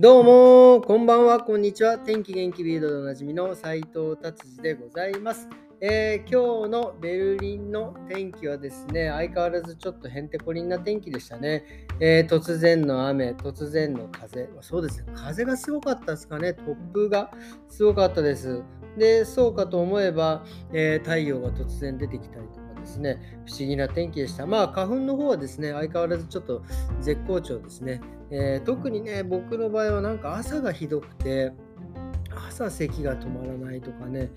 どうも、こんばんは、こんにちは。天気元気ビードでおなじみの斉藤達治でございます。えー、今日のベルリンの天気はですね、相変わらずちょっとへんてこりんな天気でしたね。えー、突然の雨、突然の風。そうですね、風がすごかったですかね。突風がすごかったです。で、そうかと思えば、えー、太陽が突然出てきたりとですね、不思議な天気でした。まあ、花粉の方はですね、相変わらずちょっと絶好調ですね。えー、特にね、僕の場合はなんか朝がひどくて、朝咳が止まらないとかね、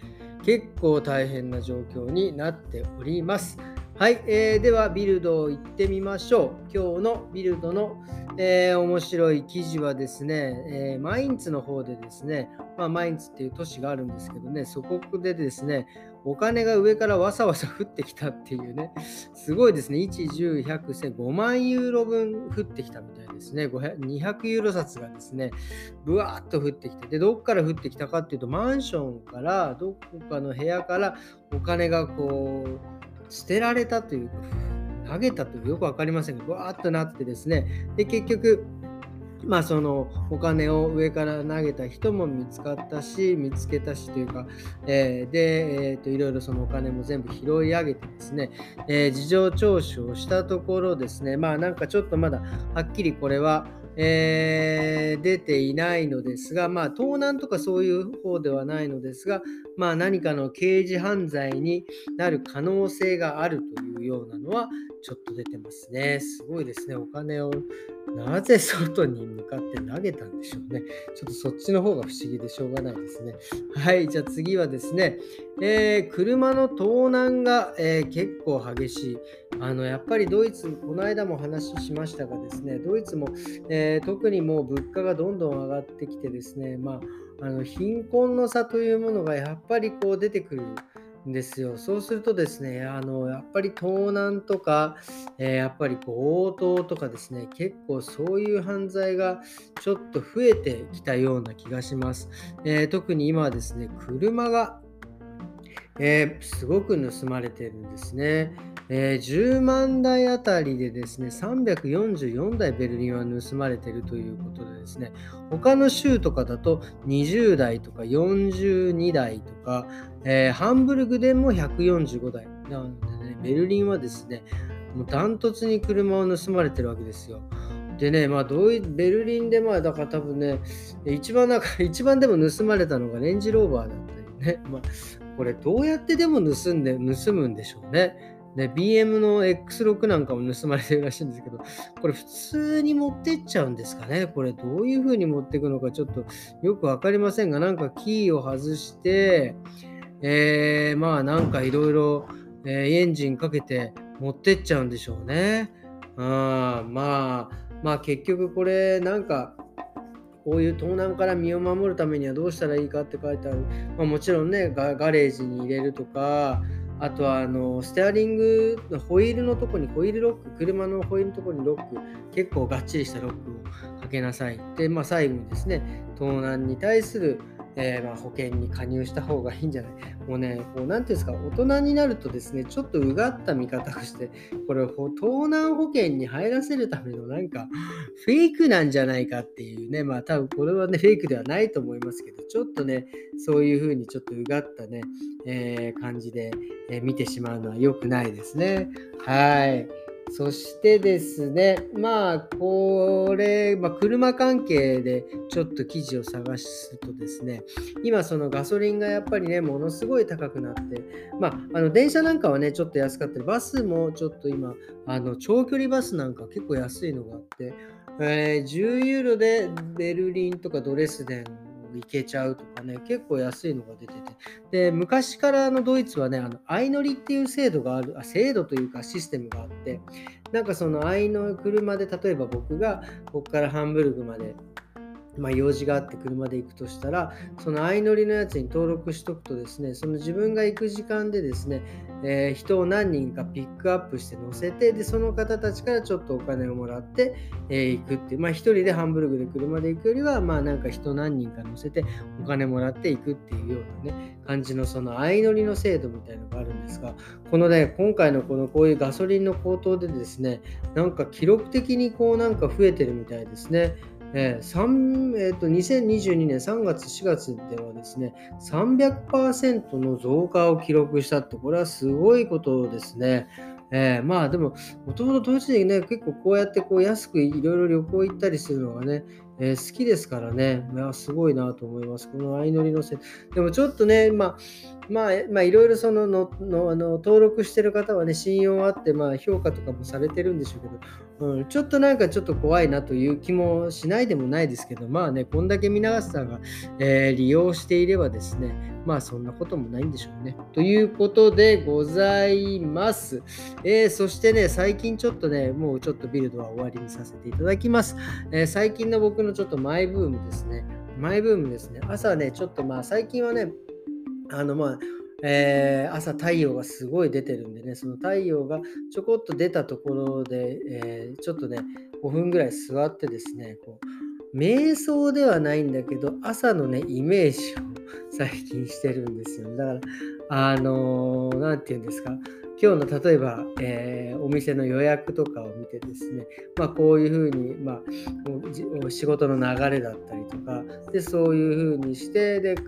結構大変な状況になっております。はい、えー、ではビルドを行ってみましょう。今日のビルドの、えー、面白い記事はですね、えー、マインツの方でですね、まあ、マインツっていう都市があるんですけどね、そこでですね、お金が上からわさわさ降ってきたっていうね、すごいですね、1、10、100、1000、5万ユーロ分降ってきたみたいですね、200ユーロ札がですね、ぶわーっと降ってきて、で、どっから降ってきたかっていうと、マンションから、どこかの部屋からお金がこう、捨てられたというか、投げたというよく分かりませんが、わーっとなってですね、で、結局、まあそのお金を上から投げた人も見つかったし見つけたしというか、えー、で、えーと、いろいろそのお金も全部拾い上げてですね、えー、事情聴取をしたところですねまあなんかちょっとまだはっきりこれはえー、出ていないのですが、まあ、盗難とかそういう方ではないのですが、まあ、何かの刑事犯罪になる可能性があるというようなのはちょっと出てますね。すごいですね。お金をなぜ外に向かって投げたんでしょうね。ちょっとそっちの方が不思議でしょうがないですね。はい、じゃあ次はですね、えー、車の盗難が、えー、結構激しい。あのやっぱりドイツ、この間も話しましたがですね、ドイツも、えー、特にもう物価がどんどん上がってきてですね、まあ、あの貧困の差というものがやっぱりこう出てくるん。ですよ。そうするとですね、あのやっぱり盗難とか、えー、やっぱり強盗とかですね、結構そういう犯罪がちょっと増えてきたような気がします。えー、特に今はですね、車が、えー、すごく盗まれてるんですね。えー、10万台あたりでですね、344台ベルリンは盗まれてるということでですね、他の州とかだと20台とか42台とか、えー、ハンブルグでも145台。なのでね、ベルリンはですね、もうダントツに車を盗まれてるわけですよ。でね、まあ、どういベルリンで、まあ、だから多分ね、一番なんか、一番でも盗まれたのがレンジローバーだったりね。まあ、これどうやってでも盗んで、盗むんでしょうね。ね、BM の X6 なんかも盗まれてるらしいんですけど、これ普通に持ってっちゃうんですかねこれどういう風に持っていくのかちょっとよくわかりませんが、なんかキーを外して、えー、まあなんかいろいろエンジンかけて持ってっちゃうんでしょうね。あまあ、まあ結局これなんかこういう盗難から身を守るためにはどうしたらいいかって書いてある。まあ、もちろんねガ、ガレージに入れるとか、あとはあのステアリングのホイールのとこにホイールロック車のホイールのとこにロック結構がっちりしたロックをかけなさいで、まあ、最後にですね盗難に対するえー、ま、保険に加入した方がいいんじゃない？もうね、こう、なんていうんですか、大人になるとですね、ちょっとうがった見方をして、これ、盗難保険に入らせるためのなんか、フェイクなんじゃないかっていうね、まあ多分これはね、フェイクではないと思いますけど、ちょっとね、そういうふうにちょっとうがったね、えー、感じで、え、見てしまうのは良くないですね。はい。そしてですね、まあ、これ、まあ、車関係でちょっと記事を探すとですね、今、そのガソリンがやっぱりね、ものすごい高くなって、まあ、あの電車なんかはね、ちょっと安かったり、バスもちょっと今、あの長距離バスなんか結構安いのがあって、えー、10ユーロでベルリンとかドレスデン行けちゃうとかね、結構安いのが出てて。で、昔からのドイツはね、あの相乗りっていう制度がある、あ制度というかシステムがあって、なんかその相乗車で、例えば僕がここからハンブルグまでまあ、用事があって車で行くとしたら、その相乗りのやつに登録しとくとですね、その自分が行く時間でですね、えー、人を何人かピックアップして乗せて、で、その方たちからちょっとお金をもらって、えー、行くっていう、まあ、一人でハンブルグで車で行くよりは、まあ、なんか人何人か乗せてお金もらって行くっていうようなね、感じのその相乗りの制度みたいなのがあるんですが、このね、今回のこのこういうガソリンの高騰でですね、なんか記録的にこうなんか増えてるみたいですね。えーえーと2022年3月、4月ではですね、300%の増加を記録したって、これはすごいことですね。えー、まあでも、もともと当時でね、結構こうやってこう安くいろいろ旅行行ったりするのがね、えー、好きですからね、いやすごいなと思います。この相乗りのせでもちょっとね、まあ、まあ、まあ、いろいろそのののあの登録してる方はね、信用あって、まあ、評価とかもされてるんでしょうけど、うん、ちょっとなんかちょっと怖いなという気もしないでもないですけど、まあね、こんだけ皆さんが、えー、利用していればですね、まあそんなこともないんでしょうね。ということでございます。えー、そしてね、最近ちょっとね、もうちょっとビルドは終わりにさせていただきます。え、最近の僕のちょっとマイブームですね。マイブームですね。朝ね、ちょっとまあ最近はね、あのまあ、えー、朝太陽がすごい出てるんでね、その太陽がちょこっと出たところで、えー、ちょっとね、5分ぐらい座ってですね、こう瞑想ではないんだけど、朝のね、イメージを最近してるんですよ、ね。だから、あのー、なんて言うんですか、今日の例えば、えー、お店の予約とかを見てですね、まあ、こういうふうに、まあ、仕事の流れだったりとかでそういうふうにしてで帰り、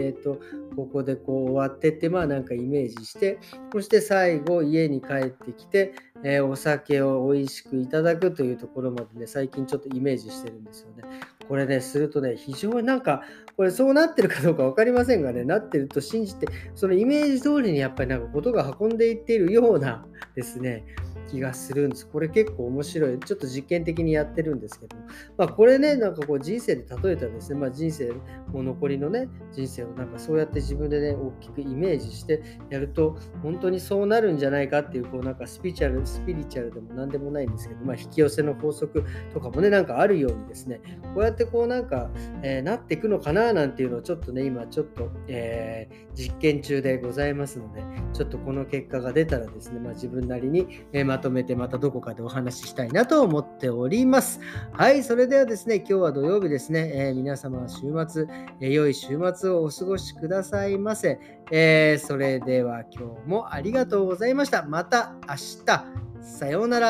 えーと、ここでこう終わってってまあなんかイメージしてそして最後家に帰ってきて、えー、お酒を美味しくいただくというところまでね最近ちょっとイメージしてるんですよね。これねするとね非常になんかこれそうなってるかどうか分かりませんがね、なってると信じて、そのイメージ通りにやっぱりなんかことが運んでいっているようなですね、気がするんです。これ結構面白い。ちょっと実験的にやってるんですけど、まあ、これね、なんかこう人生で例えたらですね、まあ、人生、もう残りのね、人生をなんかそうやって自分でね、大きくイメージしてやると、本当にそうなるんじゃないかっていう、こうなんかスピリチュアル、スピリチュアルでも何でもないんですけど、まあ、引き寄せの法則とかもね、なんかあるようにですね、こうやってこうなんか、えー、なっていくのかななんていうのをちょっとね、今ちょっと、えー、実験中でございますので、ちょっとこの結果が出たらですね、まあ、自分なりに、え、まとめてまたどこかでお話ししたいなと思っております。はい、それではですね、今日は土曜日ですね、えー、皆様週末、えー、良い週末をお過ごしくださいませ。えー、それでは今日もありがとうございました。また明日、さようなら。